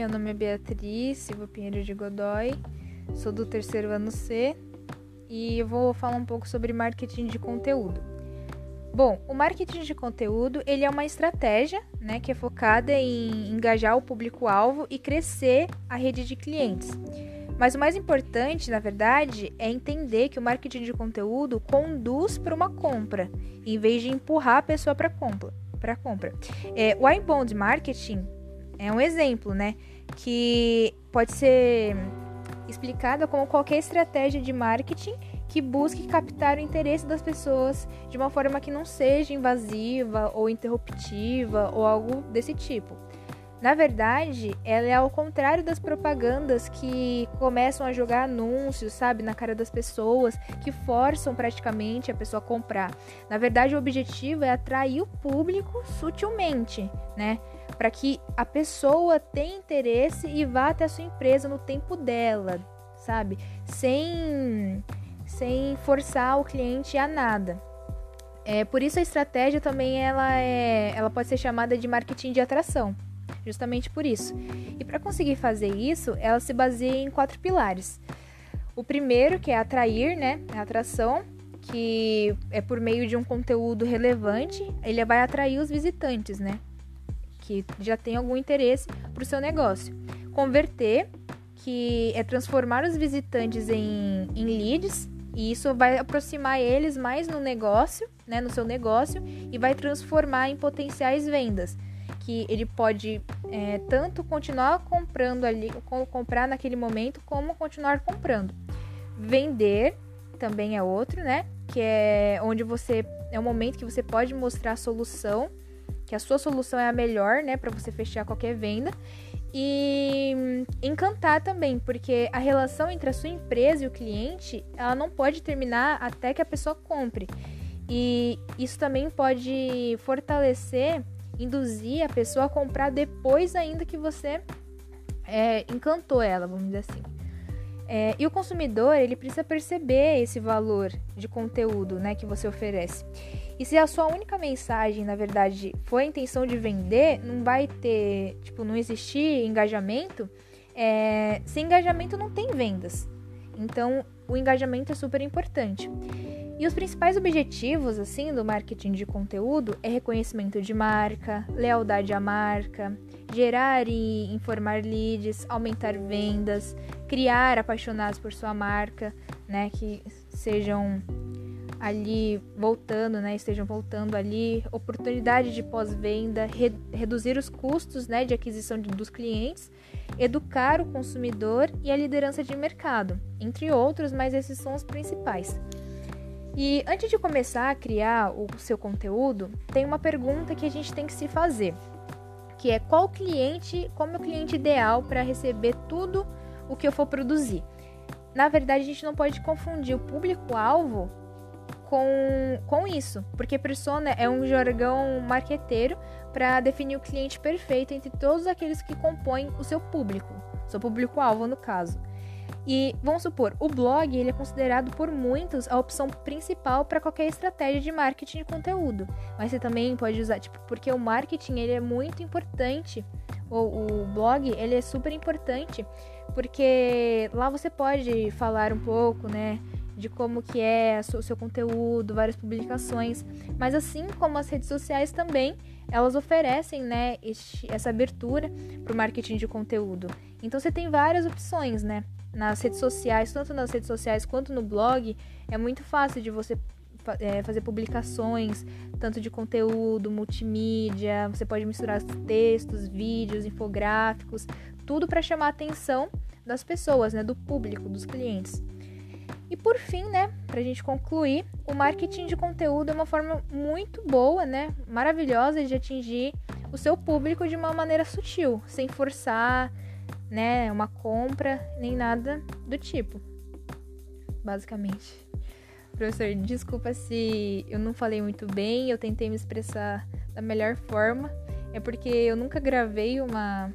meu nome é Beatriz Silva Pinheiro de Godoy, sou do terceiro ano C e eu vou falar um pouco sobre marketing de conteúdo. Bom, o marketing de conteúdo ele é uma estratégia né, que é focada em engajar o público-alvo e crescer a rede de clientes. Mas o mais importante, na verdade, é entender que o marketing de conteúdo conduz para uma compra, em vez de empurrar a pessoa para compra. Para compra. É, o inbound marketing é um exemplo, né? Que pode ser explicada como qualquer estratégia de marketing que busque captar o interesse das pessoas de uma forma que não seja invasiva ou interruptiva ou algo desse tipo. Na verdade, ela é ao contrário das propagandas que começam a jogar anúncios, sabe, na cara das pessoas, que forçam praticamente a pessoa a comprar. Na verdade, o objetivo é atrair o público sutilmente, né? Para que a pessoa tenha interesse e vá até a sua empresa no tempo dela, sabe? Sem, sem forçar o cliente a nada. É, por isso a estratégia também ela, é, ela pode ser chamada de marketing de atração justamente por isso. E para conseguir fazer isso, ela se baseia em quatro pilares. O primeiro, que é atrair, né? A atração, que é por meio de um conteúdo relevante, ele vai atrair os visitantes, né? Que já tem algum interesse para o seu negócio. Converter, que é transformar os visitantes em, em leads, e isso vai aproximar eles mais no negócio, né, no seu negócio, e vai transformar em potenciais vendas que ele pode é, tanto continuar comprando ali, comprar naquele momento, como continuar comprando. Vender também é outro, né? Que é onde você é o momento que você pode mostrar a solução, que a sua solução é a melhor, né, para você fechar qualquer venda. E encantar também, porque a relação entre a sua empresa e o cliente, ela não pode terminar até que a pessoa compre. E isso também pode fortalecer induzir a pessoa a comprar depois ainda que você é, encantou ela, vamos dizer assim. É, e o consumidor ele precisa perceber esse valor de conteúdo né, que você oferece. E se a sua única mensagem, na verdade, foi a intenção de vender, não vai ter, tipo, não existir engajamento. É, sem engajamento não tem vendas. Então, o engajamento é super importante. E os principais objetivos assim do marketing de conteúdo é reconhecimento de marca, lealdade à marca, gerar e informar leads, aumentar vendas, criar apaixonados por sua marca, né, que sejam ali voltando, né, estejam voltando ali, oportunidade de pós-venda, re reduzir os custos, né, de aquisição de, dos clientes, educar o consumidor e a liderança de mercado, entre outros, mas esses são os principais. E antes de começar a criar o seu conteúdo, tem uma pergunta que a gente tem que se fazer, que é qual cliente, qual é o cliente ideal para receber tudo o que eu for produzir. Na verdade, a gente não pode confundir o público-alvo com, com isso, porque persona é um jargão marqueteiro para definir o cliente perfeito entre todos aqueles que compõem o seu público, seu público-alvo no caso. E vamos supor, o blog ele é considerado por muitos a opção principal para qualquer estratégia de marketing de conteúdo. Mas você também pode usar, tipo, porque o marketing ele é muito importante. O, o blog ele é super importante porque lá você pode falar um pouco, né, de como que é o seu conteúdo, várias publicações, mas assim como as redes sociais também, elas oferecem, né, este, essa abertura para o marketing de conteúdo. Então você tem várias opções, né? nas redes sociais, tanto nas redes sociais quanto no blog, é muito fácil de você é, fazer publicações, tanto de conteúdo, multimídia, você pode misturar textos, vídeos, infográficos, tudo para chamar a atenção das pessoas, né, do público, dos clientes. E por fim, né, para a gente concluir, o marketing de conteúdo é uma forma muito boa, né, maravilhosa de atingir o seu público de uma maneira sutil, sem forçar, né, uma compra, nem nada do tipo. Basicamente. Professor, desculpa se eu não falei muito bem, eu tentei me expressar da melhor forma. É porque eu nunca gravei uma.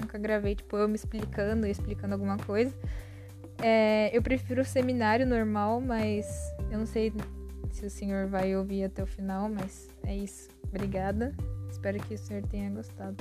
Nunca gravei, tipo, eu me explicando explicando alguma coisa. É, eu prefiro o seminário normal, mas eu não sei se o senhor vai ouvir até o final, mas é isso. Obrigada. Espero que o senhor tenha gostado.